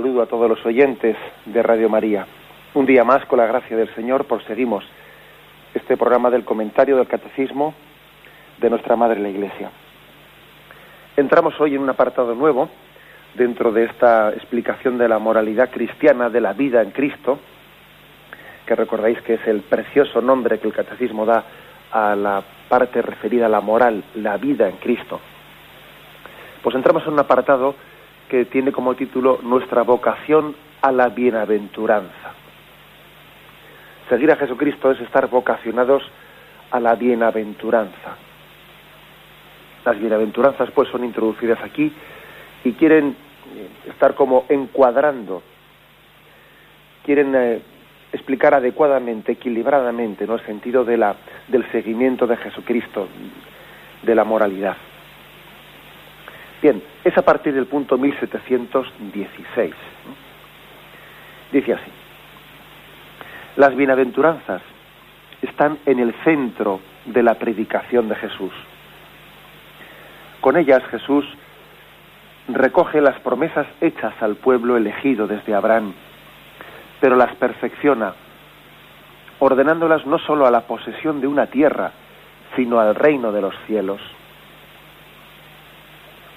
Saludo a todos los oyentes de Radio María. Un día más, con la gracia del Señor, proseguimos este programa del comentario del Catecismo de nuestra Madre la Iglesia. Entramos hoy en un apartado nuevo dentro de esta explicación de la moralidad cristiana, de la vida en Cristo, que recordáis que es el precioso nombre que el Catecismo da a la parte referida a la moral, la vida en Cristo. Pues entramos en un apartado que tiene como título Nuestra vocación a la bienaventuranza. Seguir a Jesucristo es estar vocacionados a la bienaventuranza. Las bienaventuranzas pues son introducidas aquí y quieren eh, estar como encuadrando, quieren eh, explicar adecuadamente, equilibradamente, ¿no? el sentido de la, del seguimiento de Jesucristo, de la moralidad. Bien, es a partir del punto 1716. Dice así, las bienaventuranzas están en el centro de la predicación de Jesús. Con ellas Jesús recoge las promesas hechas al pueblo elegido desde Abraham, pero las perfecciona, ordenándolas no sólo a la posesión de una tierra, sino al reino de los cielos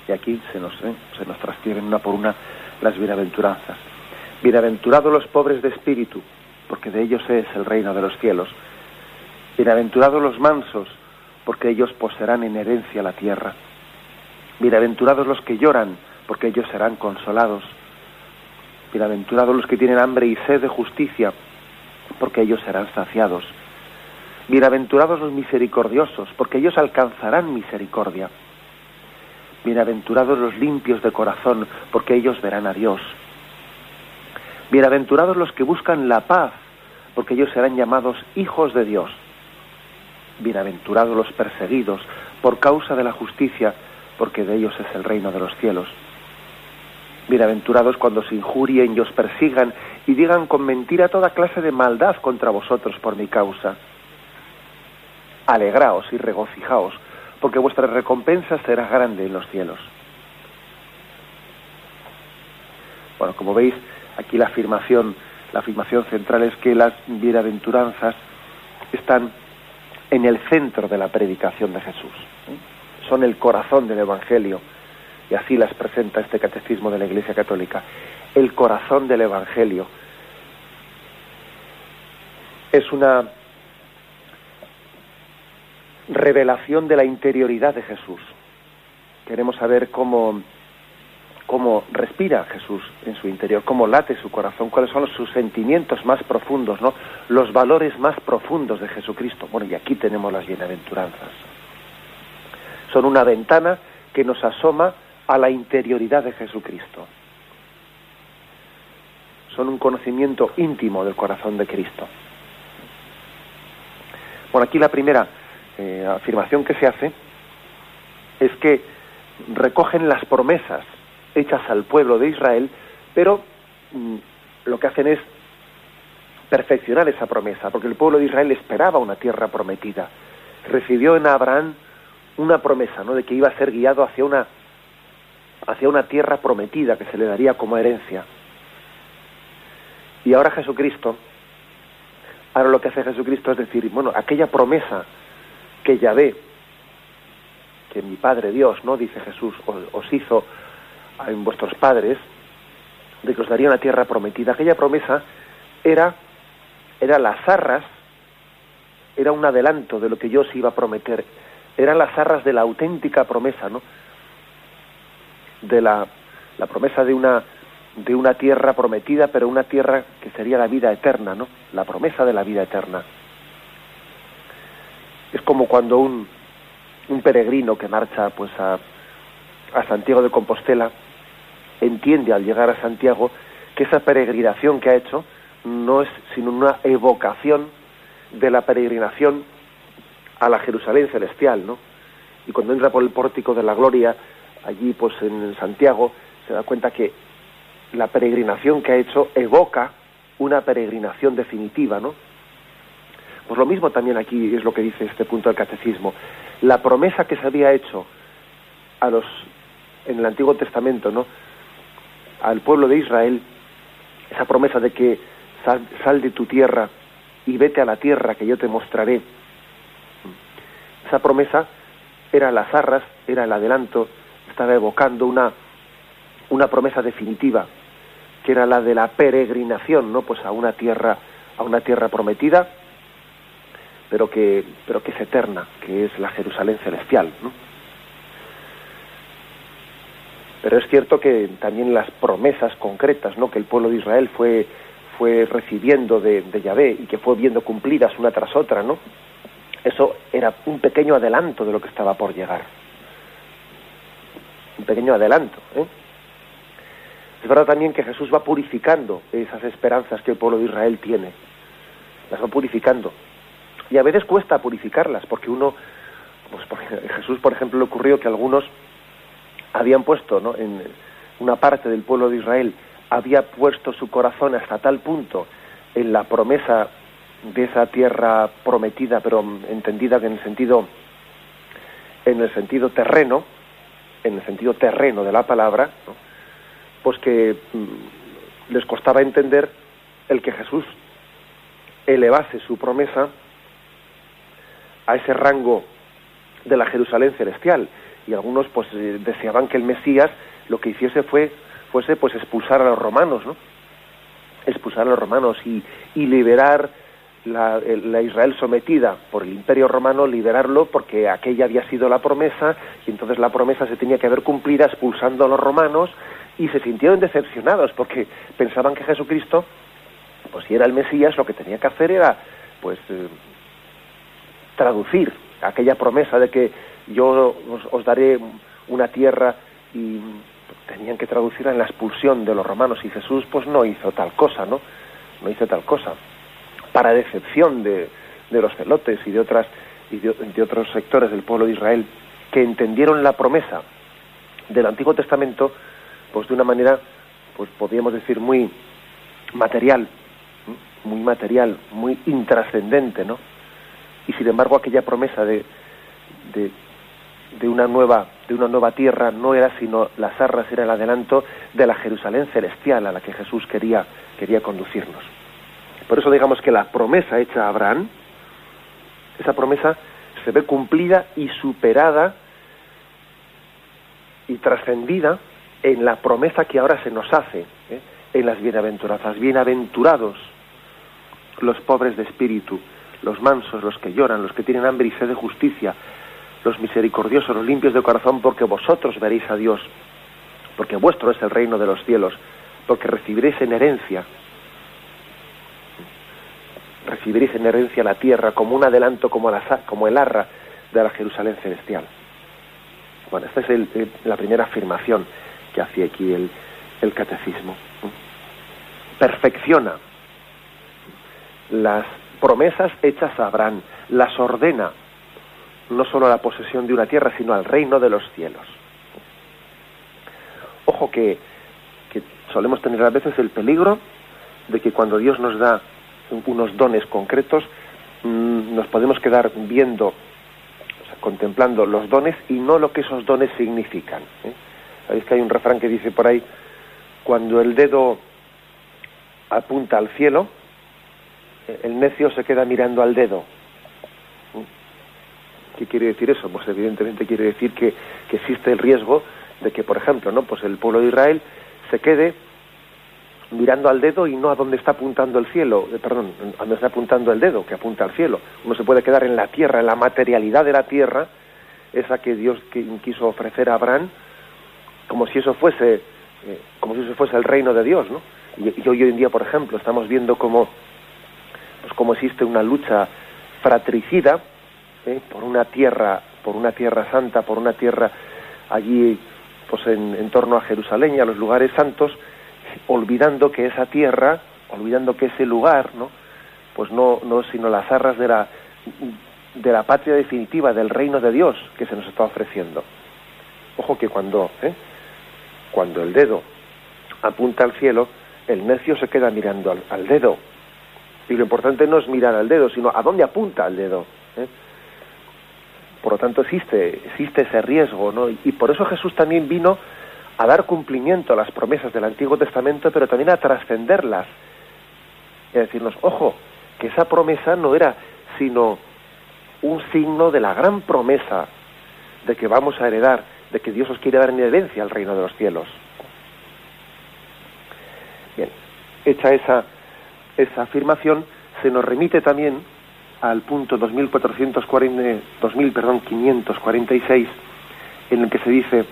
y aquí se nos, ¿eh? se nos una por una las bienaventuranzas. Bienaventurados los pobres de espíritu, porque de ellos es el reino de los cielos. Bienaventurados los mansos, porque ellos poseerán en herencia la tierra. Bienaventurados los que lloran, porque ellos serán consolados. Bienaventurados los que tienen hambre y sed de justicia, porque ellos serán saciados. Bienaventurados los misericordiosos, porque ellos alcanzarán misericordia. Bienaventurados los limpios de corazón, porque ellos verán a Dios. Bienaventurados los que buscan la paz, porque ellos serán llamados hijos de Dios. Bienaventurados los perseguidos por causa de la justicia, porque de ellos es el reino de los cielos. Bienaventurados cuando se injurien y os persigan y digan con mentira toda clase de maldad contra vosotros por mi causa. Alegraos y regocijaos, porque vuestra recompensa será grande en los cielos. Bueno, como veis, aquí la afirmación, la afirmación central es que las bienaventuranzas están en el centro de la predicación de Jesús. ¿eh? Son el corazón del Evangelio, y así las presenta este catecismo de la Iglesia Católica. El corazón del Evangelio es una revelación de la interioridad de Jesús. Queremos saber cómo, cómo respira Jesús en su interior, cómo late su corazón, cuáles son sus sentimientos más profundos, ¿no? los valores más profundos de Jesucristo. Bueno, y aquí tenemos las bienaventuranzas. Son una ventana que nos asoma a la interioridad de Jesucristo. Son un conocimiento íntimo del corazón de Cristo. Bueno, aquí la primera, eh, afirmación que se hace es que recogen las promesas hechas al pueblo de Israel, pero mm, lo que hacen es perfeccionar esa promesa, porque el pueblo de Israel esperaba una tierra prometida. Recibió en Abraham una promesa, ¿no? de que iba a ser guiado hacia una hacia una tierra prometida que se le daría como herencia. Y ahora Jesucristo, ahora lo que hace Jesucristo es decir, bueno, aquella promesa que ve que mi Padre Dios, ¿no? Dice Jesús, os, hizo en vuestros padres, de que os daría una tierra prometida. Aquella promesa era, era las arras, era un adelanto de lo que yo os iba a prometer. Eran las arras de la auténtica promesa, ¿no? De la, la promesa de una, de una tierra prometida, pero una tierra que sería la vida eterna, ¿no? La promesa de la vida eterna. Es como cuando un, un peregrino que marcha pues a, a Santiago de Compostela entiende al llegar a Santiago que esa peregrinación que ha hecho no es sino una evocación de la peregrinación a la Jerusalén celestial, ¿no? Y cuando entra por el pórtico de la gloria, allí pues en Santiago, se da cuenta que la peregrinación que ha hecho evoca una peregrinación definitiva, ¿no? Pues lo mismo también aquí es lo que dice este punto del catecismo. La promesa que se había hecho a los en el Antiguo Testamento, ¿no? Al pueblo de Israel, esa promesa de que sal, sal de tu tierra y vete a la tierra que yo te mostraré. Esa promesa era las arras, era el adelanto, estaba evocando una, una promesa definitiva, que era la de la peregrinación, ¿no? Pues a una tierra, a una tierra prometida, pero que, pero que es eterna, que es la Jerusalén celestial, ¿no? Pero es cierto que también las promesas concretas, ¿no? Que el pueblo de Israel fue, fue recibiendo de, de Yahvé y que fue viendo cumplidas una tras otra, ¿no? Eso era un pequeño adelanto de lo que estaba por llegar. Un pequeño adelanto. ¿eh? Es verdad también que Jesús va purificando esas esperanzas que el pueblo de Israel tiene. Las va purificando. Y a veces cuesta purificarlas, porque uno, pues por, Jesús, por ejemplo, le ocurrió que algunos habían puesto, ¿no? En una parte del pueblo de Israel había puesto su corazón hasta tal punto en la promesa de esa tierra prometida, pero entendida en el sentido en el sentido terreno, en el sentido terreno de la palabra, pues que mm, les costaba entender el que Jesús elevase su promesa a ese rango de la Jerusalén celestial y algunos pues eh, deseaban que el Mesías lo que hiciese fue fuese pues expulsar a los romanos, ¿no? Expulsar a los romanos y, y liberar la, la, Israel sometida por el Imperio Romano, liberarlo porque aquella había sido la promesa y entonces la promesa se tenía que haber cumplida expulsando a los romanos y se sintieron decepcionados porque pensaban que Jesucristo, pues si era el Mesías, lo que tenía que hacer era pues eh, traducir aquella promesa de que yo os, daré una tierra y tenían que traducirla en la expulsión de los romanos y Jesús pues no hizo tal cosa, ¿no? No hizo tal cosa. Para decepción de, de los celotes y de otras y de, otros sectores del pueblo de Israel que entendieron la promesa del Antiguo Testamento pues de una manera pues podríamos decir muy material, muy material, muy intrascendente, ¿no? Y sin embargo aquella promesa de, de, una nueva de una nueva tierra no era sino las arras era el adelanto de la Jerusalén celestial a la que Jesús quería quería conducirnos. Por eso digamos que la promesa hecha a Abraham, esa promesa se ve cumplida y superada y trascendida en la promesa que ahora se nos hace, ¿eh? en las bienaventuranzas. Bienaventurados los pobres de espíritu, los mansos, los que lloran, los que tienen hambre y sed de justicia, los misericordiosos, los limpios de corazón, porque vosotros veréis a Dios, porque vuestro es el reino de los cielos, porque recibiréis en herencia, recibiréis en herencia la tierra como un adelanto, como, el arra de la Jerusalén celestial. Bueno, esta es el, la primera afirmación que hace aquí el catecismo. Perfecciona las promesas hechas a Abraham, las ordena no solo a la posesión de una tierra, sino al reino de los cielos. Ojo que, solemos tener a veces el peligro de que cuando Dios nos da unos dones concretos, mmm, nos podemos quedar viendo, o sea, contemplando los dones y no lo que esos dones significan. ¿eh? Sabéis que hay un refrán que dice por ahí, cuando el dedo apunta al cielo, el necio se queda mirando al dedo. ¿Qué quiere decir eso? Pues evidentemente quiere decir que, que existe el riesgo de que, por ejemplo, ¿no? pues el pueblo de Israel se quede mirando al dedo y no a donde está apuntando el cielo, eh, perdón, a donde está apuntando el dedo, que apunta al cielo. Uno se puede quedar en la tierra, en la materialidad de la tierra, esa que Dios quiso ofrecer a Abraham, como si eso fuese eh, como si fuese el reino de Dios, ¿no? Y, hoy en día, por ejemplo, estamos viendo cómo, cómo existe una lucha fratricida ¿eh? por una tierra, por una tierra santa, por una tierra allí, pues en, torno a Jerusalén y a los lugares santos, olvidando que esa tierra, olvidando que ese lugar, ¿no? Pues no, no sino las arras de la de la patria definitiva, del reino de Dios que se nos está ofreciendo. Ojo que cuando, ¿eh? cuando el dedo apunta al cielo, el necio se queda mirando al, dedo. Y lo importante no es mirar al dedo, sino a dónde apunta el dedo. ¿eh? Por lo tanto, existe, existe ese riesgo, ¿no? Y por eso Jesús también vino a dar cumplimiento a las promesas del Antiguo Testamento, pero también a trascenderlas. Y a decirnos, ojo, que esa promesa no era sino un signo de la gran promesa de que vamos a heredar, de que Dios os quiere dar en herencia al reino de los cielos. Bien, hecha esa, esa afirmación, se nos remite también al punto 2440, 2546, en el que se dice,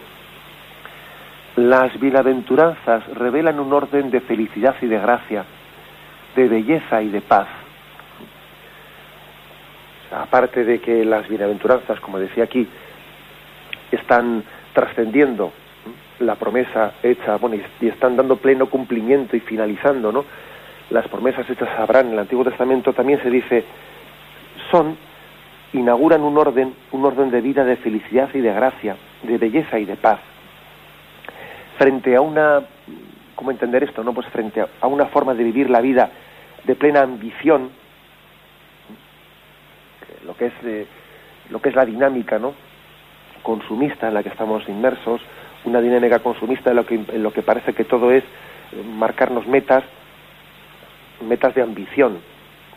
las bienaventuranzas revelan un orden de felicidad y de gracia, de belleza y de paz aparte de que las bienaventuranzas, como decía aquí, están trascendiendo la promesa hecha, bueno, y, están dando pleno cumplimiento y finalizando, ¿no? Las promesas hechas a Abraham en el Antiguo Testamento también se dice son inauguran un orden, un orden de vida de felicidad y de gracia, de belleza y de paz. Frente a una, ¿cómo entender esto? No, pues frente a una forma de vivir la vida de plena ambición, lo que es eh, lo que es la dinámica no consumista en la que estamos inmersos una dinámica consumista en lo que en lo que parece que todo es eh, marcarnos metas metas de ambición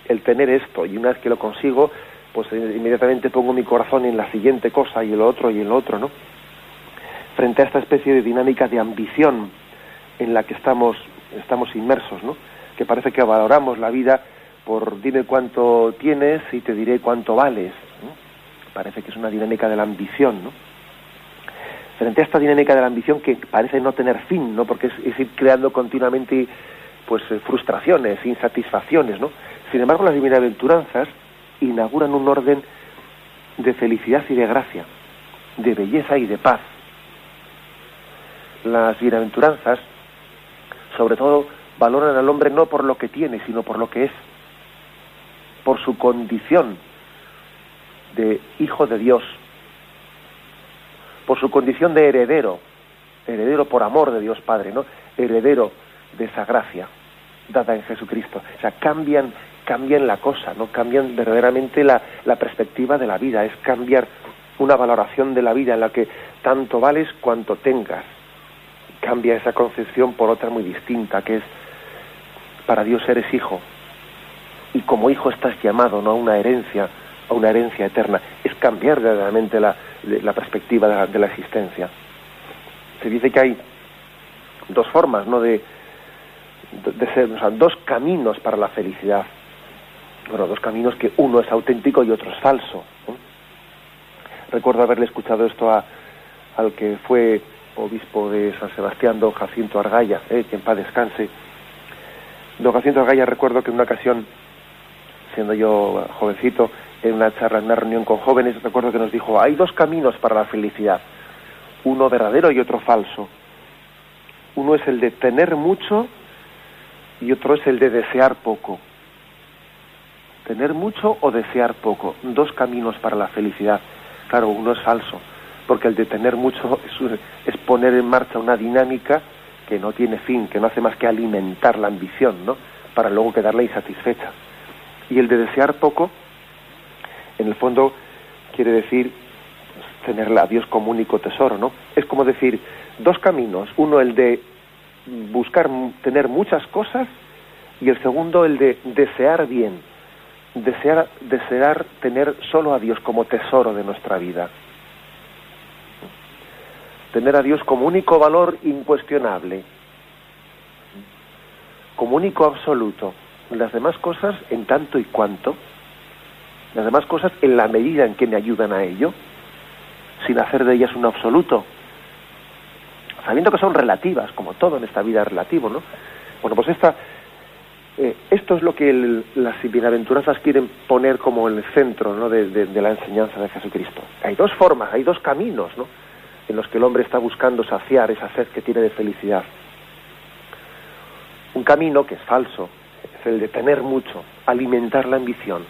el tener esto y una vez que lo consigo pues eh, inmediatamente pongo mi corazón en la siguiente cosa y el otro y el otro no frente a esta especie de dinámica de ambición en la que estamos estamos inmersos no que parece que valoramos la vida por dime cuánto tienes y te diré cuánto vales. Parece que es una dinámica de la ambición, ¿no? Frente a esta dinámica de la ambición que parece no tener fin, ¿no? Porque es, ir creando continuamente pues eh, frustraciones, insatisfacciones, ¿no? Sin embargo, las bienaventuranzas inauguran un orden de felicidad y de gracia, de belleza y de paz. Las bienaventuranzas, sobre todo, valoran al hombre no por lo que tiene, sino por lo que es por su condición de hijo de Dios, por su condición de heredero, heredero por amor de Dios Padre, ¿no? Heredero de esa gracia dada en Jesucristo. O sea, cambian, cambian la cosa, ¿no? Cambian verdaderamente la, la perspectiva de la vida, es cambiar una valoración de la vida en la que tanto vales cuanto tengas. Cambia esa concepción por otra muy distinta, que es para Dios eres hijo, y como hijo estás llamado no a una herencia, a una herencia eterna. Es cambiar verdaderamente la, la perspectiva de la, existencia. Se dice que hay dos formas, ¿no? De, de, ser, o sea, dos caminos para la felicidad. Bueno, dos caminos que uno es auténtico y otro es falso. Recuerdo haberle escuchado esto a, al que fue obispo de San Sebastián, don Jacinto Argaya, eh, que en paz descanse. Don Jacinto Argaya recuerdo que en una ocasión siendo yo jovencito, en una charla, en una reunión con jóvenes, recuerdo que nos dijo, hay dos caminos para la felicidad, uno verdadero y otro falso. Uno es el de tener mucho y otro es el de desear poco. Tener mucho o desear poco, dos caminos para la felicidad. Claro, uno es falso, porque el de tener mucho es, poner en marcha una dinámica que no tiene fin, que no hace más que alimentar la ambición, ¿no? Para luego quedarla insatisfecha. Y el de desear poco, en el fondo, quiere decir pues, tener a Dios como único tesoro, ¿no? Es como decir, dos caminos, uno el de buscar tener muchas cosas y el segundo el de desear bien, desear, desear tener solo a Dios como tesoro de nuestra vida. Tener a Dios como único valor incuestionable, como único absoluto las demás cosas en tanto y cuanto, las demás cosas en la medida en que me ayudan a ello, sin hacer de ellas un absoluto. Sabiendo que son relativas, como todo en esta vida es relativo, ¿no? Bueno, pues esta, eh, esto es lo que las bienaventuranzas quieren poner como el centro ¿no? de, la enseñanza de Jesucristo. Hay dos formas, hay dos caminos ¿no? en los que el hombre está buscando saciar esa sed que tiene de felicidad. Un camino que es falso, es el de tener mucho, alimentar la ambición,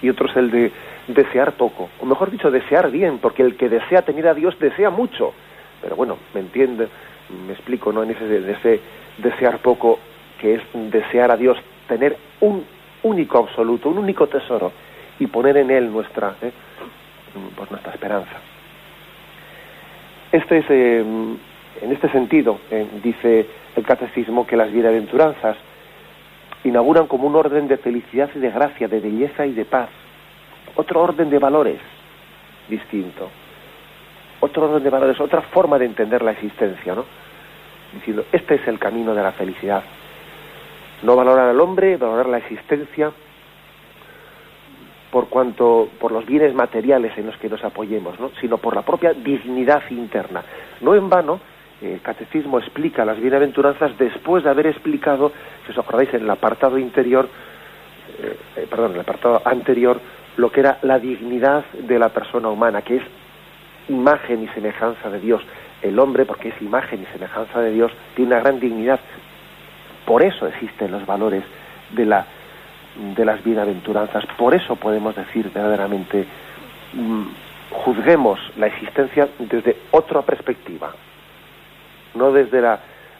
y otro es el de desear poco, o mejor dicho, desear bien, porque el que desea tener a Dios desea mucho. Pero bueno, me entiende, me explico, ¿no? En ese, ese desear poco, que es desear a Dios, tener un único absoluto, un único tesoro, y poner en él nuestra, ¿eh? pues nuestra esperanza. Este es, eh, en este sentido, eh, dice el catecismo que las bienaventuranzas inauguran como un orden de felicidad y de gracia, de belleza y de paz. Otro orden de valores distinto. Otro orden de valores, otra forma de entender la existencia, ¿no? Diciendo, este es el camino de la felicidad. No valorar al hombre, valorar la existencia por cuanto por los bienes materiales en los que nos apoyemos, ¿no? sino por la propia dignidad interna. No en vano, el catecismo explica las bienaventuranzas después de haber explicado, si os acordáis, en el apartado interior, eh, eh, perdón, en el apartado anterior, lo que era la dignidad de la persona humana, que es imagen y semejanza de Dios. El hombre, porque es imagen y semejanza de Dios, tiene una gran dignidad. Por eso existen los valores de, la, de las bienaventuranzas. Por eso podemos decir verdaderamente, mm, juzguemos la existencia desde otra perspectiva, no desde la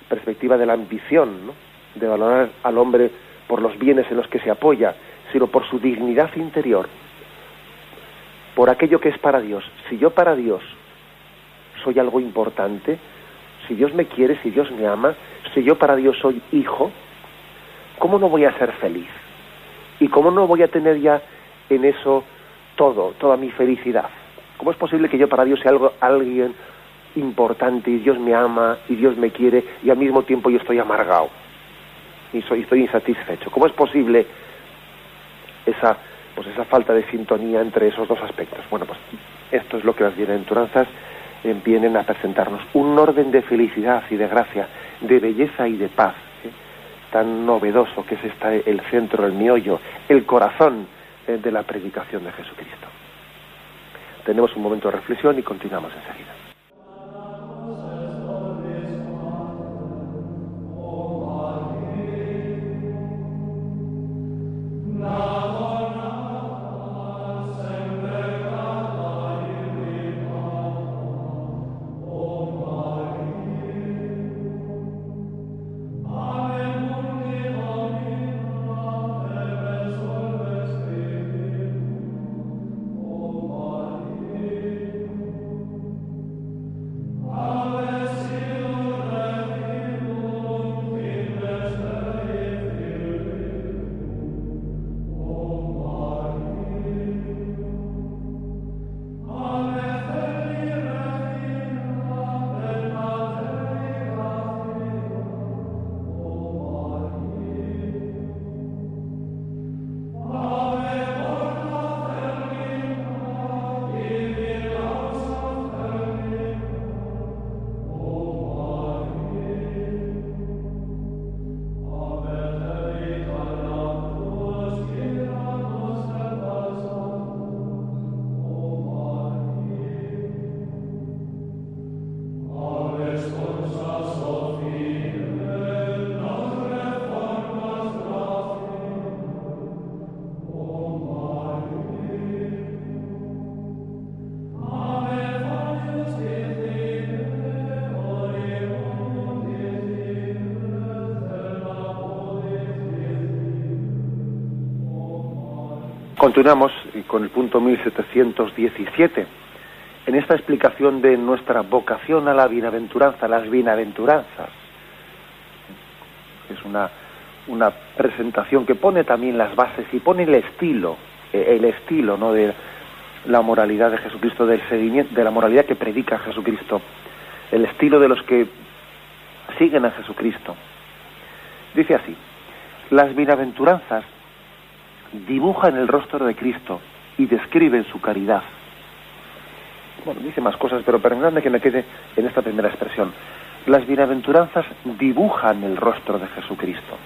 perspectiva de la ambición, de valorar al hombre por los bienes en los que se apoya, sino por su dignidad interior, por aquello que es para Dios. Si yo para Dios soy algo importante, si Dios me quiere, si Dios me ama, si yo para Dios soy hijo, ¿cómo no voy a ser feliz? ¿Y cómo no voy a tener ya en eso todo, toda mi felicidad? ¿Cómo es posible que yo para Dios sea algo, alguien importante y Dios me ama y Dios me quiere y al mismo tiempo yo estoy amargado y soy, estoy insatisfecho. ¿Cómo es posible esa, pues esa falta de sintonía entre esos dos aspectos? Bueno, pues esto es lo que las bienaventuranzas vienen a presentarnos. Un orden de felicidad y de gracia, de belleza y de paz, ¿eh? tan novedoso que es esta, el centro, el miollo, el corazón eh, de la predicación de Jesucristo. Tenemos un momento de reflexión y continuamos enseguida. Continuamos con el punto 1717. En esta explicación de nuestra vocación a la bienaventuranza, las bienaventuranzas, es una, una presentación que pone también las bases y pone el estilo, eh, el estilo ¿no? de la moralidad de Jesucristo, del seguimiento, de la moralidad que predica Jesucristo, el estilo de los que siguen a Jesucristo. Dice así, las bienaventuranzas dibujan el rostro de Cristo y describen su caridad. Bueno, dice más cosas, pero permítanme que me quede en esta primera expresión. las bienaventuranzas dibujan el rostro de Jesucristo.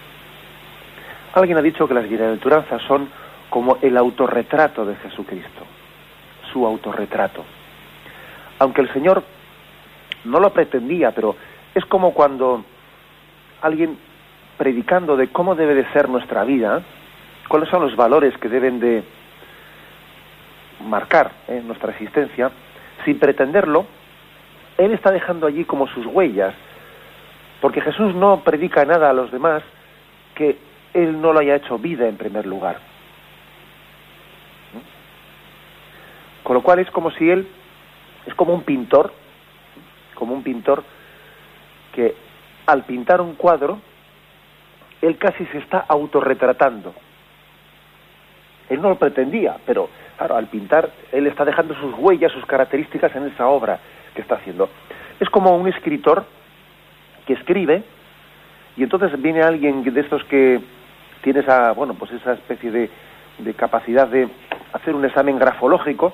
Alguien ha dicho que las bienaventuranzas son como el autorretrato de Jesucristo, su autorretrato. Aunque el Señor no lo pretendía, pero es como cuando alguien predicando de cómo debe de ser nuestra vida, cuáles son los valores que deben de marcar nuestra existencia, sin pretenderlo, él está dejando allí como sus huellas, porque Jesús no predica nada a los demás que él no lo haya hecho vida en primer lugar. Con lo cual es como si él es como un pintor, como un pintor que al pintar un cuadro, él casi se está autorretratando. Él no lo pretendía, pero claro, al pintar, él está dejando sus huellas, sus características en esa obra que está haciendo. Es como un escritor que escribe y entonces viene alguien de estos que tiene esa, bueno, pues esa especie de, capacidad de hacer un examen grafológico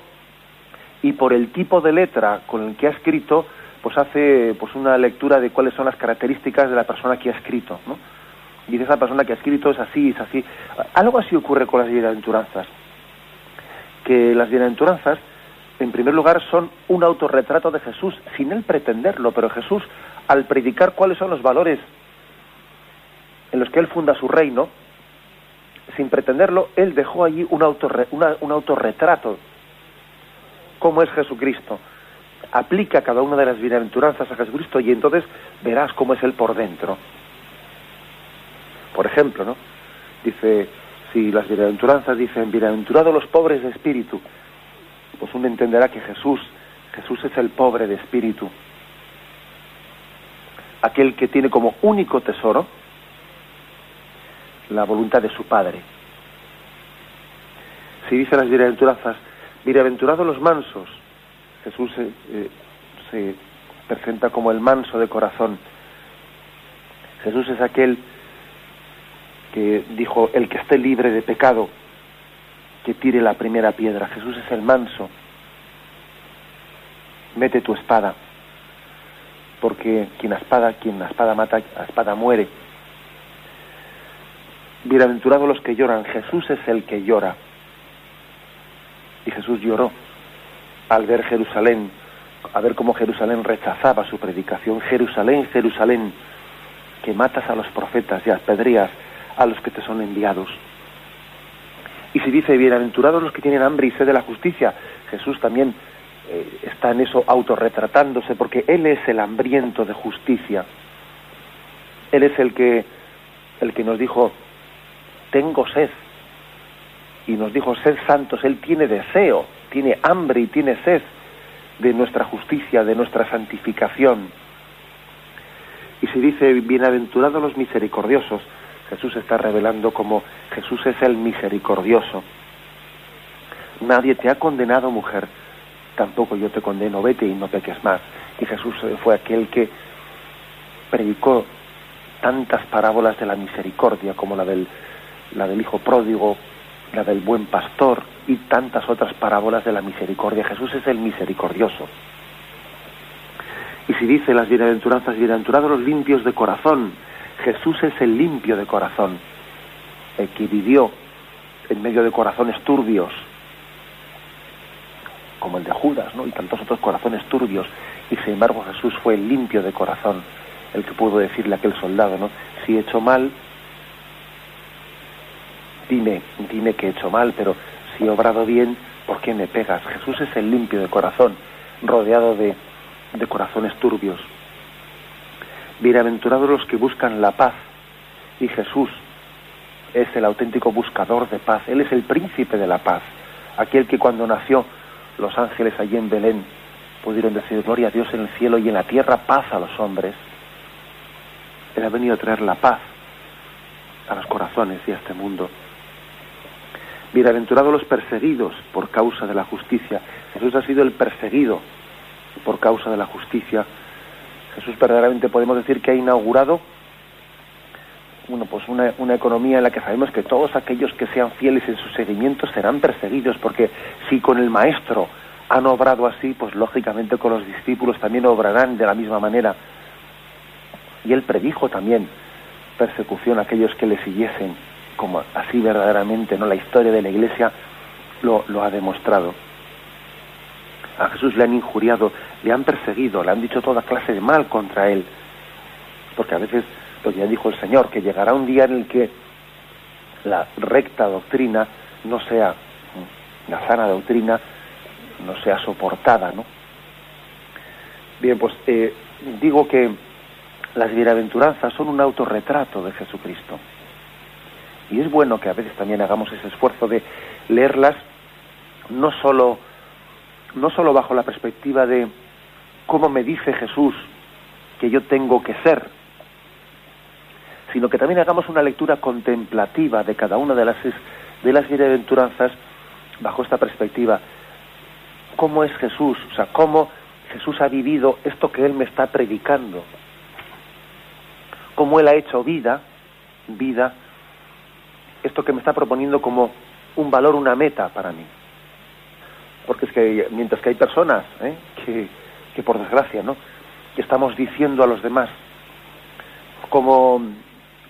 y por el tipo de letra con el que ha escrito, pues hace pues una lectura de cuáles son las características de la persona que ha escrito, ¿no? Dice esa persona que ha escrito es así, es así. Algo así ocurre con las bienaventuranzas. Que las bienaventuranzas en primer lugar, son un autorretrato de Jesús, sin él pretenderlo, pero Jesús, al predicar cuáles son los valores en los que él funda su reino, sin pretenderlo, él dejó allí un, un autorretrato. ¿Cómo es Jesucristo? Aplica cada una de las bienaventuranzas a Jesucristo y entonces verás cómo es él por dentro. Por ejemplo, ¿no? Dice, si las bienaventuranzas dicen, bienaventurados los pobres de espíritu, pues uno entenderá que Jesús, Jesús es el pobre de espíritu, aquel que tiene como único tesoro la voluntad de su Padre. Si dice las bienaventuranzas, bienaventurados los mansos, Jesús se, eh, se presenta como el manso de corazón. Jesús es aquel que dijo, el que esté libre de pecado, que tire la primera piedra. Jesús es el manso. Mete tu espada, porque quien a espada, quien a espada mata, a espada muere. Bienaventurados los que lloran, Jesús es el que llora. Y Jesús lloró al ver Jerusalén, a ver cómo Jerusalén rechazaba su predicación. Jerusalén, Jerusalén, que matas a los profetas y apedreas a los que te son enviados. Y si dice, bienaventurados los que tienen hambre y sed de la justicia, Jesús también eh, está en eso autorretratándose, porque Él es el hambriento de justicia. Él es el que, el que nos dijo, tengo sed. Y nos dijo, sed santos. Él tiene deseo, tiene hambre y tiene sed de nuestra justicia, de nuestra santificación. Y si dice, bienaventurados los misericordiosos, Jesús está revelando como Jesús es el misericordioso. Nadie te ha condenado, mujer, tampoco yo te condeno, vete y no peques más. Y Jesús fue aquel que predicó tantas parábolas de la misericordia como la del, la del hijo pródigo, la del buen pastor y tantas otras parábolas de la misericordia. Jesús es el misericordioso. Y si dice las bienaventuranzas, bienaventurados los limpios de corazón, Jesús es el limpio de corazón, el que vivió en medio de corazones turbios, como el de Judas, ¿no? Y tantos otros corazones turbios, y sin embargo Jesús fue el limpio de corazón, el que pudo decirle a aquel soldado, ¿no? Si he hecho mal, dime, dime que he hecho mal, pero si he obrado bien, ¿por qué me pegas? Jesús es el limpio de corazón, rodeado de, de corazones turbios. Bienaventurados los que buscan la paz. Y Jesús es el auténtico buscador de paz. Él es el príncipe de la paz. Aquel que cuando nació los ángeles allí en Belén pudieron decir gloria a Dios en el cielo y en la tierra paz a los hombres. Él ha venido a traer la paz a los corazones y a este mundo. Bienaventurados los perseguidos por causa de la justicia. Jesús ha sido el perseguido por causa de la justicia Jesús verdaderamente podemos decir que ha inaugurado bueno, pues una, una, economía en la que sabemos que todos aquellos que sean fieles en su seguimiento serán perseguidos, porque si con el Maestro han obrado así, pues lógicamente con los discípulos también obrarán de la misma manera. Y él predijo también persecución a aquellos que le siguiesen, como así verdaderamente no la historia de la Iglesia lo, lo ha demostrado. A Jesús le han injuriado, le han perseguido, le han dicho toda clase de mal contra él. Porque a veces, lo ya dijo el Señor, que llegará un día en el que la recta doctrina no sea, la sana doctrina no sea soportada, ¿no? Bien, pues eh, digo que las bienaventuranzas son un autorretrato de Jesucristo. Y es bueno que a veces también hagamos ese esfuerzo de leerlas no solo, no solo bajo la perspectiva de cómo me dice Jesús que yo tengo que ser, sino que también hagamos una lectura contemplativa de cada una de las, de las bienaventuranzas bajo esta perspectiva. ¿Cómo es Jesús? O sea, ¿cómo Jesús ha vivido esto que Él me está predicando? ¿Cómo Él ha hecho vida, vida, esto que me está proponiendo como un valor, una meta para mí? Porque es que mientras que hay personas ¿eh? que, que, por desgracia, ¿no? que estamos diciendo a los demás cómo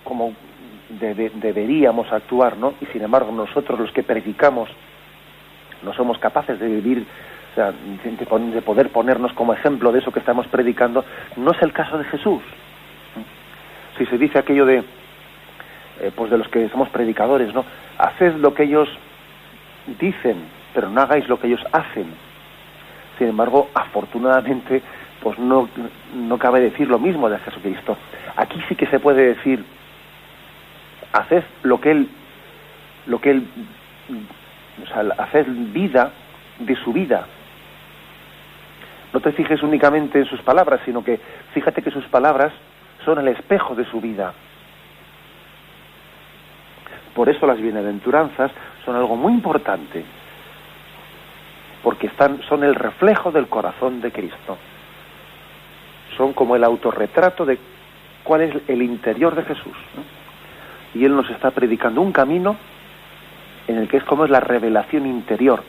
como deberíamos actuar, ¿no? Y sin embargo nosotros los que predicamos no somos capaces de vivir, o sea, de, poder ponernos como ejemplo de eso que estamos predicando, no es el caso de Jesús. Si se dice aquello de, eh, pues de los que somos predicadores, ¿no? Haced lo que ellos dicen, pero no hagáis lo que ellos hacen. Sin embargo, afortunadamente, pues no, no cabe decir lo mismo de Jesucristo. Aquí sí que se puede decir haced lo que él, lo que él, o haced vida de su vida. No te fijes únicamente en sus palabras, sino que fíjate que sus palabras son el espejo de su vida. Por eso las bienaventuranzas son algo muy importante, porque están, son el reflejo del corazón de Cristo. Son como el autorretrato de cuál es el interior de Jesús y Él nos está predicando un camino en el que es como es la revelación interior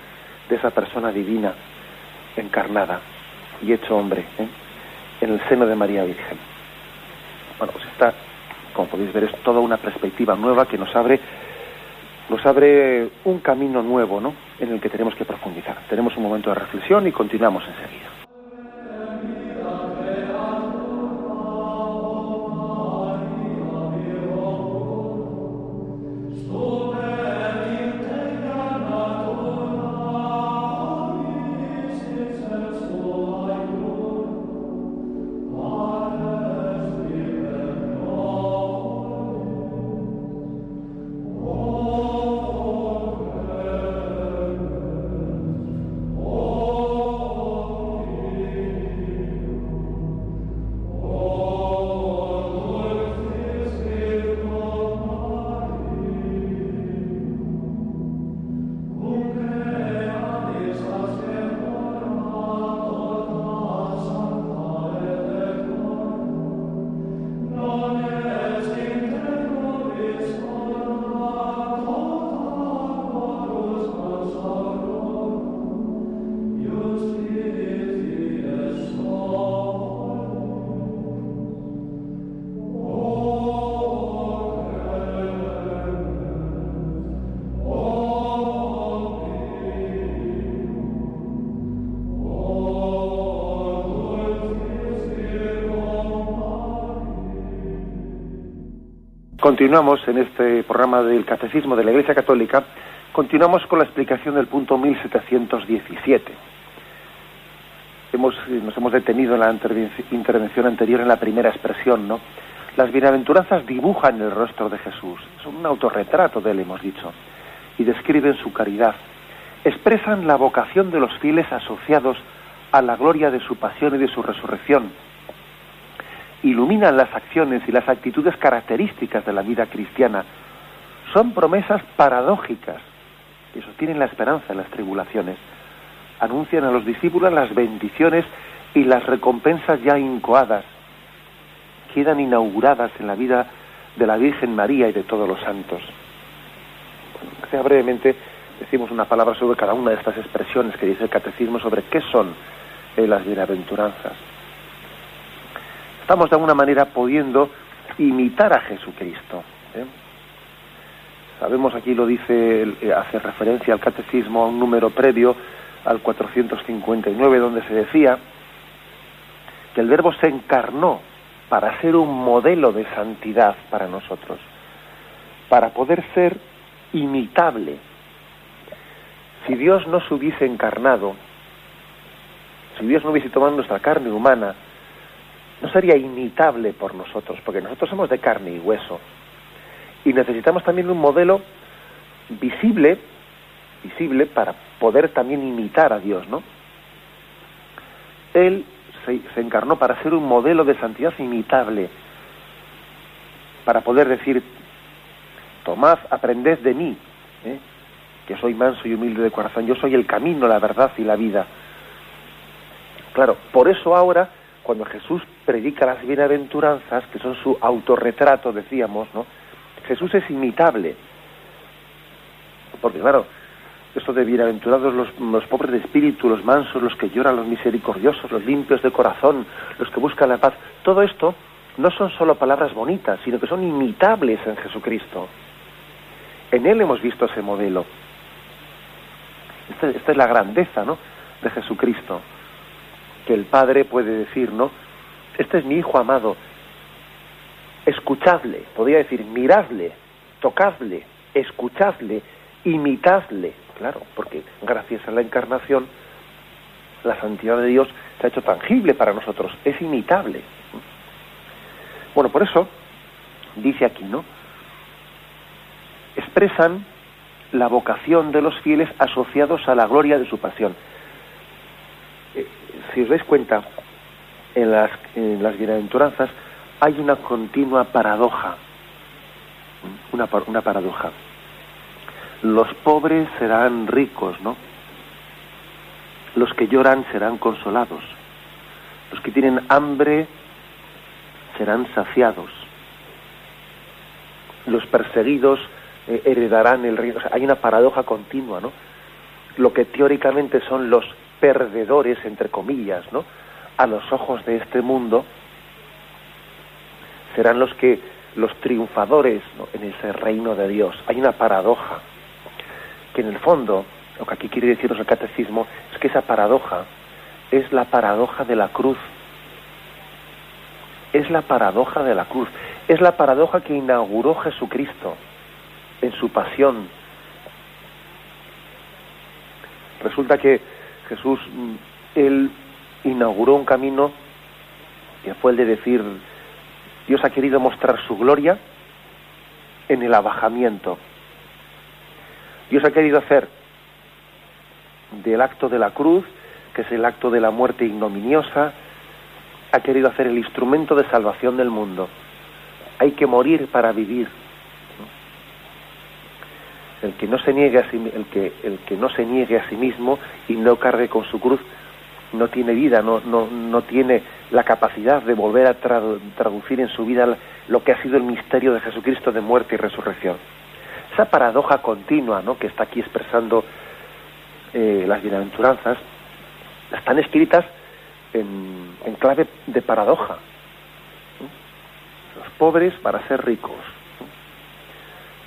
de esa persona divina encarnada y hecho hombre ¿eh? en el seno de María Virgen. Bueno, pues está, como podéis ver, es toda una perspectiva nueva que nos abre nos abre un camino nuevo, ¿no? En el que tenemos que profundizar. Tenemos un momento de reflexión y continuamos enseguida. Continuamos en este programa del Catecismo de la Iglesia Católica, continuamos con la explicación del punto 1717. Hemos, nos hemos detenido en la intervención anterior en la primera expresión, ¿no? Las bienaventuranzas dibujan el rostro de Jesús, son un autorretrato de él, hemos dicho, y describen su caridad. Expresan la vocación de los fieles asociados a la gloria de su pasión y de su resurrección iluminan las acciones y las actitudes características de la vida cristiana. Son promesas paradójicas que sostienen la esperanza en las tribulaciones. Anuncian a los discípulos las bendiciones y las recompensas ya incoadas. Quedan inauguradas en la vida de la Virgen María y de todos los santos. sea brevemente decimos una palabra sobre cada una de estas expresiones que dice el catecismo sobre qué son eh, las bienaventuranzas Estamos de alguna manera pudiendo imitar a Jesucristo. ¿eh? Sabemos aquí lo dice, eh, hace referencia al catecismo a un número previo al 459 donde se decía que el verbo se encarnó para ser un modelo de santidad para nosotros, para poder ser imitable. Si Dios no se hubiese encarnado, si Dios no hubiese tomado nuestra carne humana, no sería imitable por nosotros, porque nosotros somos de carne y hueso. Y necesitamos también un modelo visible, visible para poder también imitar a Dios, ¿no? Él se, encarnó para ser un modelo de santidad imitable, para poder decir, tomad, aprended de mí, ¿eh? que soy manso y humilde de corazón, yo soy el camino, la verdad y la vida. Claro, por eso ahora, cuando Jesús predica las bienaventuranzas, que son su autorretrato, decíamos, ¿no? Jesús es imitable. Porque claro, esto de bienaventurados los, pobres de espíritu, los mansos, los que lloran, los misericordiosos, los limpios de corazón, los que buscan la paz, todo esto no son solo palabras bonitas, sino que son imitables en Jesucristo. En Él hemos visto ese modelo. Esta, esta es la grandeza. De Jesucristo. Que el Padre puede decir, ¿no? Este es mi Hijo amado. Escuchadle, podría decir, miradle, tocadle, escuchadle, imitadle. Claro, porque gracias a la encarnación la santidad de Dios se ha hecho tangible para nosotros, es imitable. Bueno, por eso dice aquí, ¿no? Expresan la vocación de los fieles asociados a la gloria de su pasión. Si os dais cuenta, en las, en las bienaventuranzas hay una continua paradoja, una, una paradoja los pobres serán ricos, ¿no? Los que lloran serán consolados. Los que tienen hambre serán saciados. Los perseguidos eh, heredarán el reino. hay una paradoja continua, ¿no? Lo que teóricamente son los perdedores, entre comillas, ¿no? A los ojos de este mundo, serán los que los triunfadores en ese reino de Dios. Hay una paradoja que en el fondo, lo que aquí quiere deciros el catecismo, es que esa paradoja es la paradoja de la cruz. Es la paradoja de la cruz. Es la paradoja que inauguró Jesucristo en su pasión. Resulta que Jesús, él inauguró un camino que fue el de decir, Dios ha querido mostrar su gloria en el abajamiento, Dios ha querido hacer del acto de la cruz, que es el acto de la muerte ignominiosa, ha querido hacer el instrumento de salvación del mundo. Hay que morir para vivir. El que no se niegue a sí, el que, el que no se niegue a sí mismo y no cargue con su cruz no tiene vida, no, no, no tiene la capacidad de volver a traducir en su vida lo que ha sido el misterio de Jesucristo de muerte y resurrección esa paradoja continua ¿no? que está aquí expresando eh, las bienaventuranzas, están escritas en, clave de paradoja. Los pobres para ser ricos.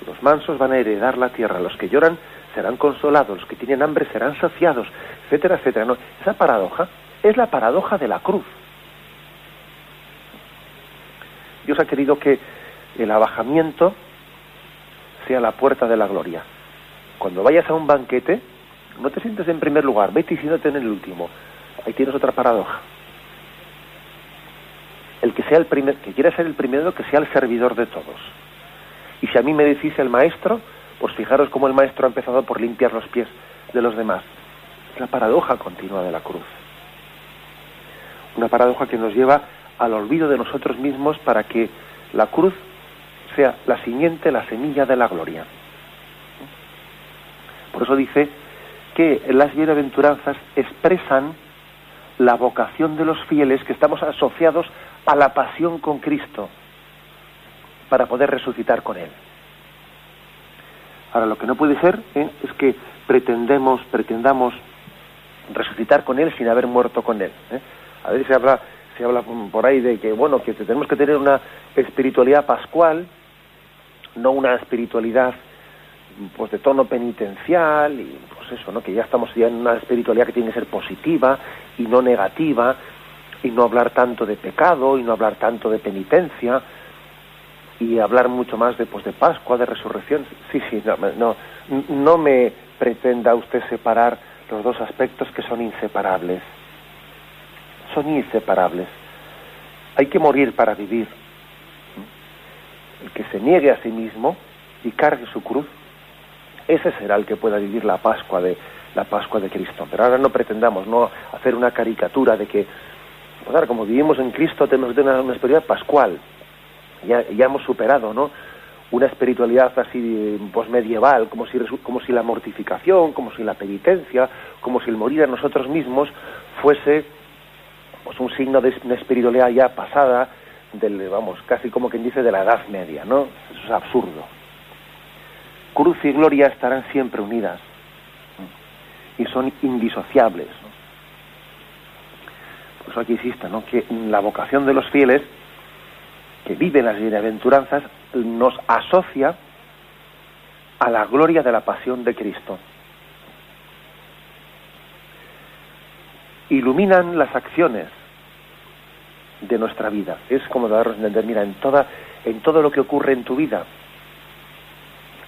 Los mansos van a heredar la tierra, los que lloran serán consolados, los que tienen hambre serán saciados, etcétera, etcétera. No, esa paradoja es la paradoja de la cruz. Dios ha querido que el abajamiento sea la puerta de la gloria. Cuando vayas a un banquete, no te sientes en primer lugar, vete y siéntate en el último. Ahí tienes otra paradoja. El que sea el primer, que quiera ser el primero, que sea el servidor de todos. Y si a mí me decís el maestro, pues fijaros cómo el maestro ha empezado por limpiar los pies de los demás. Es la paradoja continua de la cruz. Una paradoja que nos lleva al olvido de nosotros mismos para que la cruz sea la simiente, la semilla de la gloria. Por eso dice que las bienaventuranzas expresan la vocación de los fieles que estamos asociados a la pasión con Cristo para poder resucitar con Él. Ahora, lo que no puede ser ¿eh? es que pretendemos, pretendamos resucitar con Él sin haber muerto con Él. ¿eh? A ver si habla, se habla por ahí de que, bueno, que tenemos que tener una espiritualidad pascual, no una espiritualidad pues de tono penitencial y pues eso, ¿no? Que ya estamos ya en una espiritualidad que tiene que ser positiva y no negativa y no hablar tanto de pecado y no hablar tanto de penitencia y hablar mucho más de pues de Pascua, de resurrección. Sí, sí, no, no, no me pretenda usted separar los dos aspectos que son inseparables. Son inseparables. Hay que morir para vivir. El que se niegue a sí mismo y cargue su cruz ese será el que pueda vivir la Pascua de la Pascua de Cristo. Pero ahora no pretendamos no hacer una caricatura de que, pues como vivimos en Cristo tenemos tener una, espiritualidad pascual. Ya, ya hemos superado, ¿no? Una espiritualidad así posmedieval, como si, como si la mortificación, como si la penitencia, como si el morir a nosotros mismos fuese pues un signo de una espiritualidad ya pasada, del, vamos, casi como quien dice de la Edad Media, ¿no? Eso es absurdo cruz y gloria estarán siempre unidas y son indisociables. Por eso aquí existe ¿no? que la vocación de los fieles que viven las bienaventuranzas nos asocia a la gloria de la pasión de Cristo. Iluminan las acciones de nuestra vida. Es como darnos a entender, mira, en, toda, en todo lo que ocurre en tu vida,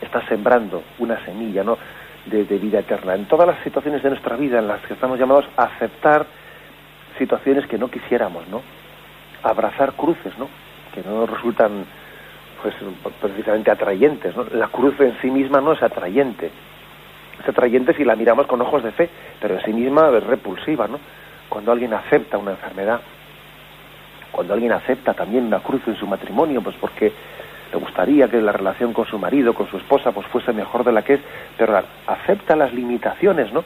está sembrando una semilla ¿no? de, vida eterna. En todas las situaciones de nuestra vida en las que estamos llamados a aceptar situaciones que no quisiéramos, ¿no? abrazar cruces, ¿no? Que no resultan pues precisamente atrayentes. ¿no? La cruz en sí misma no es atrayente. Es atrayente si la miramos con ojos de fe, pero en sí misma es repulsiva. ¿no? Cuando alguien acepta una enfermedad, cuando alguien acepta también una cruz en su matrimonio, pues porque le gustaría que la relación con su marido, con su esposa, pues fuese mejor de la que es, pero acepta las limitaciones, ¿no?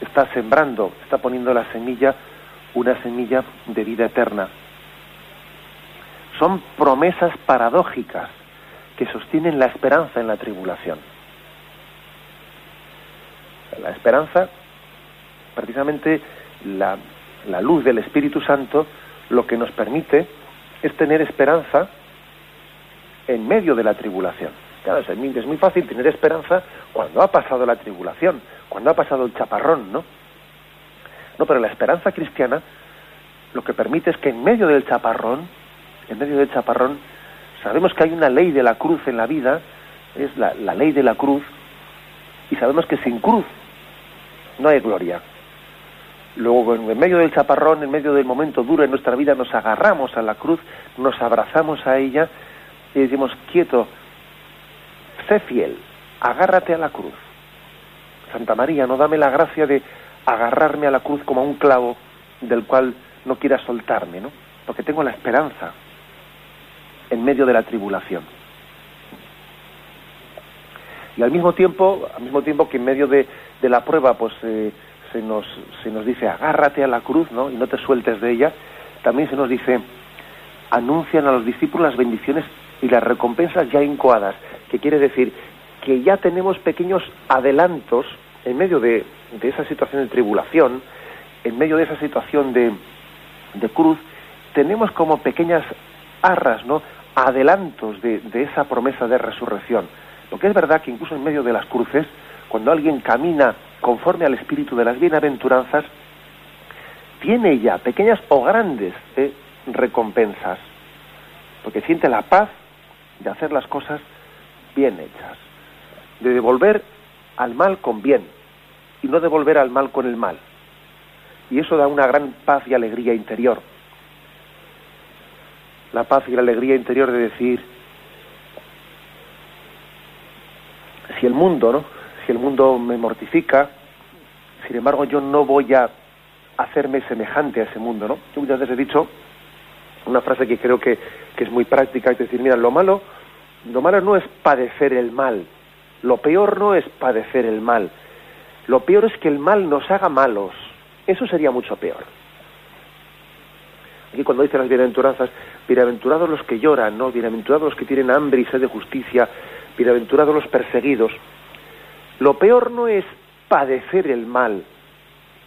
Está sembrando, está poniendo la semilla, una semilla de vida eterna. Son promesas paradójicas que sostienen la esperanza en la tribulación. La esperanza, precisamente la, la luz del Espíritu Santo, lo que nos permite es tener esperanza en medio de la tribulación. Claro, es muy fácil tener esperanza cuando ha pasado la tribulación, cuando ha pasado el chaparrón, ¿no? No, pero la esperanza cristiana lo que permite es que en medio del chaparrón, en medio del chaparrón, sabemos que hay una ley de la cruz en la vida, es la, la ley de la cruz, y sabemos que sin cruz no hay gloria. Luego, en medio del chaparrón, en medio del momento duro en nuestra vida, nos agarramos a la cruz, nos abrazamos a ella y decimos, quieto, sé fiel, agárrate a la cruz. Santa María, no dame la gracia de agarrarme a la cruz como a un clavo del cual no quiera soltarme, ¿no? Porque tengo la esperanza en medio de la tribulación. Y al mismo tiempo, al mismo tiempo que en medio de, la prueba, pues eh, se, nos, se nos dice agárrate a la cruz, ¿no? Y no te sueltes de ella, también se nos dice anuncian a los discípulos las bendiciones y las recompensas ya incoadas, que quiere decir que ya tenemos pequeños adelantos en medio de, esa situación de tribulación, en medio de esa situación de, de cruz, tenemos como pequeñas arras, ¿no? Adelantos de, esa promesa de resurrección. Porque es verdad que incluso en medio de las cruces, cuando alguien camina conforme al espíritu de las bienaventuranzas, tiene ya pequeñas o grandes ¿eh? recompensas, porque siente la paz de hacer las cosas bien hechas, de devolver al mal con bien y no devolver al mal con el mal. Y eso da una gran paz y alegría interior. La paz y la alegría interior de decir, si el mundo, ¿no? Si el mundo me mortifica, sin embargo yo no voy a hacerme semejante a ese mundo, ¿no? Yo muchas veces he dicho una frase que creo que, es muy práctica, es decir, mira, lo malo, lo malo no es padecer el mal, lo peor no es padecer el mal, lo peor es que el mal nos haga malos, eso sería mucho peor. Aquí cuando dice las bienaventuranzas, bienaventurados los que lloran, ¿no? Bienaventurados los que tienen hambre y sed de justicia, bienaventurados los perseguidos. Lo peor no es padecer el mal,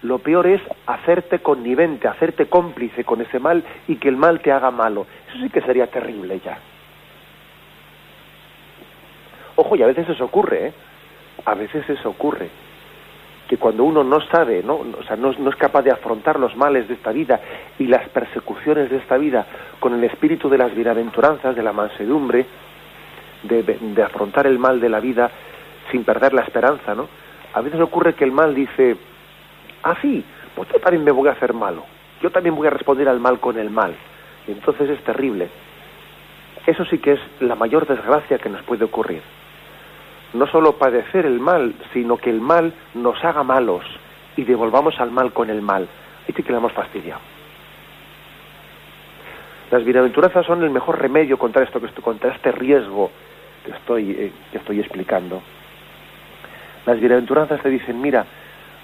lo peor es hacerte connivente, hacerte cómplice con ese mal y que el mal te haga malo. Eso sí que sería terrible ya. Ojo, y a veces eso ocurre, ¿eh? A veces eso ocurre. Que cuando uno no sabe, ¿no? O sea, no, es capaz de afrontar los males de esta vida y las persecuciones de esta vida con el espíritu de las bienaventuranzas, de la mansedumbre, de, afrontar el mal de la vida sin perder la esperanza, ¿no? A veces ocurre que el mal dice, ah, sí, pues yo también me voy a hacer malo, yo también voy a responder al mal con el mal. Y entonces es terrible. Eso sí que es la mayor desgracia que nos puede ocurrir. No solo padecer el mal, sino que el mal nos haga malos y devolvamos al mal con el mal. Ahí sí que le hemos fastidiado. Las bienaventuranzas son el mejor remedio contra esto, contra este riesgo que estoy, eh, que estoy explicando. Las bienaventuranzas te dicen, mira,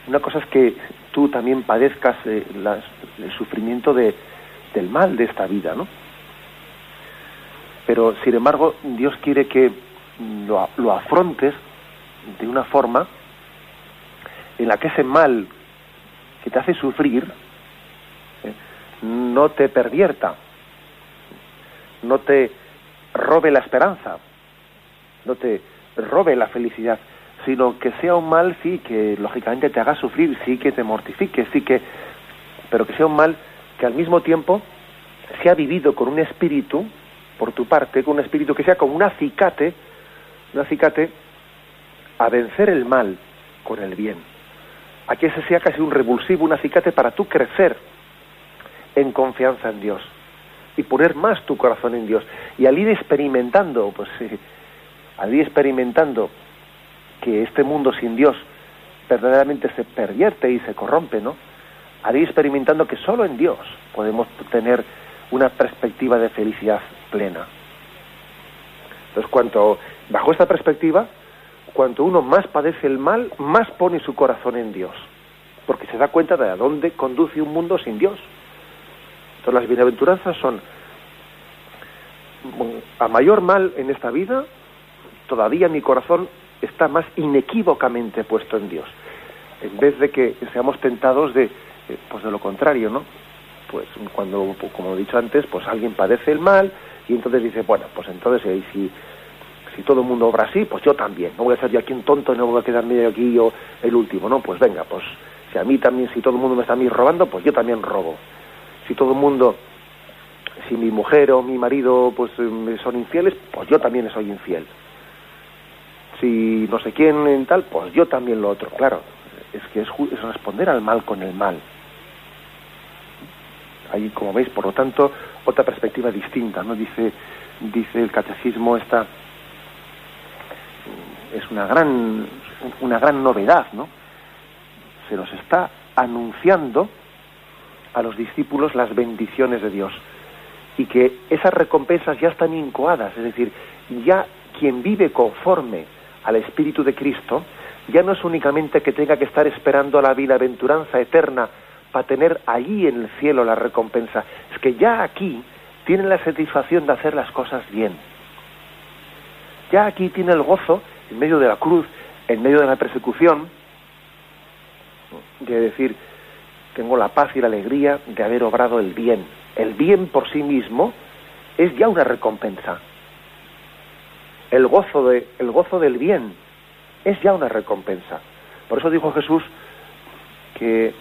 una cosa es que tú también padezcas eh, el sufrimiento de, del mal de esta vida, ¿no? Pero, sin embargo, Dios quiere que lo, lo afrontes de una forma en la que ese mal que te hace sufrir eh, no te pervierta, no te robe la esperanza, no te robe la felicidad, sino que sea un mal, sí, que lógicamente te haga sufrir, sí, que te mortifique, sí que, pero que sea un mal que al mismo tiempo sea vivido con un espíritu, por tu parte, con un espíritu que sea como un acicate, un acicate a vencer el mal con el bien. A que ese sea casi un revulsivo, un acicate para tú crecer en confianza en Dios y poner más tu corazón en Dios. Y al ir experimentando, pues, al ir experimentando que este mundo sin Dios verdaderamente se pervierte y se corrompe, ¿no? Haré experimentando que solo en Dios podemos tener una perspectiva de felicidad plena. Entonces, cuanto, bajo esta perspectiva, cuanto uno más padece el mal, más pone su corazón en Dios, porque se da cuenta de a dónde conduce un mundo sin Dios. Entonces, las bienaventuranzas son a mayor mal en esta vida, todavía mi corazón está más inequívocamente puesto en Dios, en vez de que seamos tentados de, eh, pues de lo contrario, ¿no? Pues cuando, como he dicho antes, pues alguien padece el mal y entonces dice, bueno, pues entonces eh, si, si todo el mundo obra así, pues yo también, no voy a ser yo aquí un tonto y no voy a quedarme aquí yo el último, ¿no? Pues venga, pues si a mí también, si todo el mundo me está a mí robando, pues yo también robo. Si todo el mundo, si mi mujer o mi marido pues eh, son infieles, pues yo también soy infiel si no sé quién en tal, pues yo también lo otro. Claro, es que es, responder al mal con el mal. Ahí, como veis, por lo tanto, otra perspectiva distinta, ¿no? Dice, dice el catecismo esta es una gran una gran novedad, ¿no? Se nos está anunciando a los discípulos las bendiciones de Dios y que esas recompensas ya están incoadas, es decir, ya quien vive conforme al Espíritu de Cristo, ya no es únicamente que tenga que estar esperando a la bienaventuranza eterna para tener allí en el cielo la recompensa, es que ya aquí tiene la satisfacción de hacer las cosas bien. Ya aquí tiene el gozo, en medio de la cruz, en medio de la persecución, de decir, tengo la paz y la alegría de haber obrado el bien. El bien por sí mismo es ya una recompensa el gozo, de, el gozo del bien es ya una recompensa. Por eso dijo Jesús que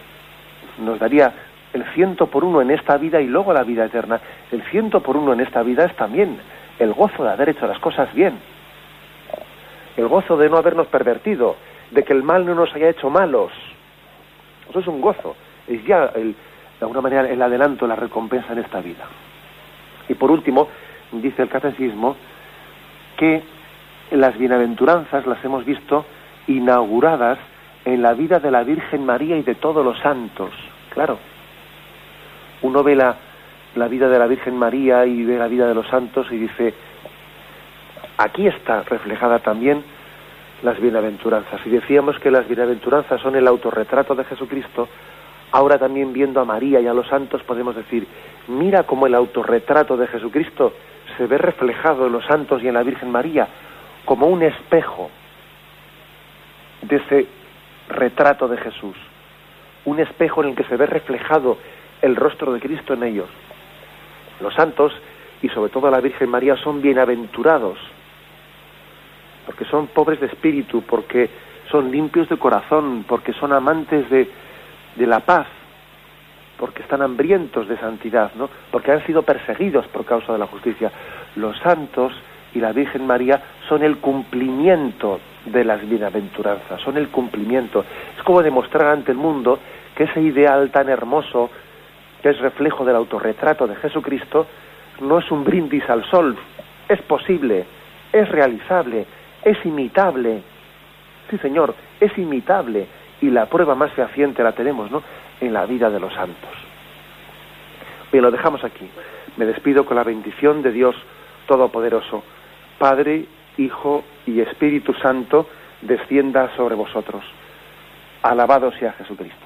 nos daría el ciento por uno en esta vida y luego la vida eterna. El ciento por uno en esta vida es también el gozo de haber hecho las cosas bien. El gozo de no habernos pervertido, de que el mal no nos haya hecho malos. Eso es un gozo. Es ya, el, de alguna manera, el adelanto, la recompensa en esta vida. Y por último, dice el catecismo, que las bienaventuranzas las hemos visto inauguradas en la vida de la Virgen María y de todos los santos. Claro, uno ve la, la vida de la Virgen María y ve la vida de los santos y dice, aquí está reflejada también las bienaventuranzas. Y decíamos que las bienaventuranzas son el autorretrato de Jesucristo, ahora también viendo a María y a los santos podemos decir, mira cómo el autorretrato de Jesucristo se ve reflejado en los santos y en la Virgen María como un espejo de ese retrato de Jesús. un espejo en el que se ve reflejado el rostro de Cristo en ellos. Los santos y sobre todo la Virgen María son bienaventurados, porque son pobres de espíritu, porque son limpios de corazón, porque son amantes de, la paz, porque están hambrientos de santidad, ¿no? Porque han sido perseguidos por causa de la justicia. Los santos y la Virgen María son el cumplimiento de las bienaventuranzas, son el cumplimiento. Es como demostrar ante el mundo que ese ideal tan hermoso, que es reflejo del autorretrato de Jesucristo, no es un brindis al sol, es posible, es realizable, es imitable. Sí, Señor, es imitable y la prueba más fehaciente la tenemos, ¿no? En la vida de los santos. Bien, lo dejamos aquí. Me despido con la bendición de Dios Todopoderoso, Padre, Hijo y Espíritu Santo, descienda sobre vosotros. Alabado sea Jesucristo.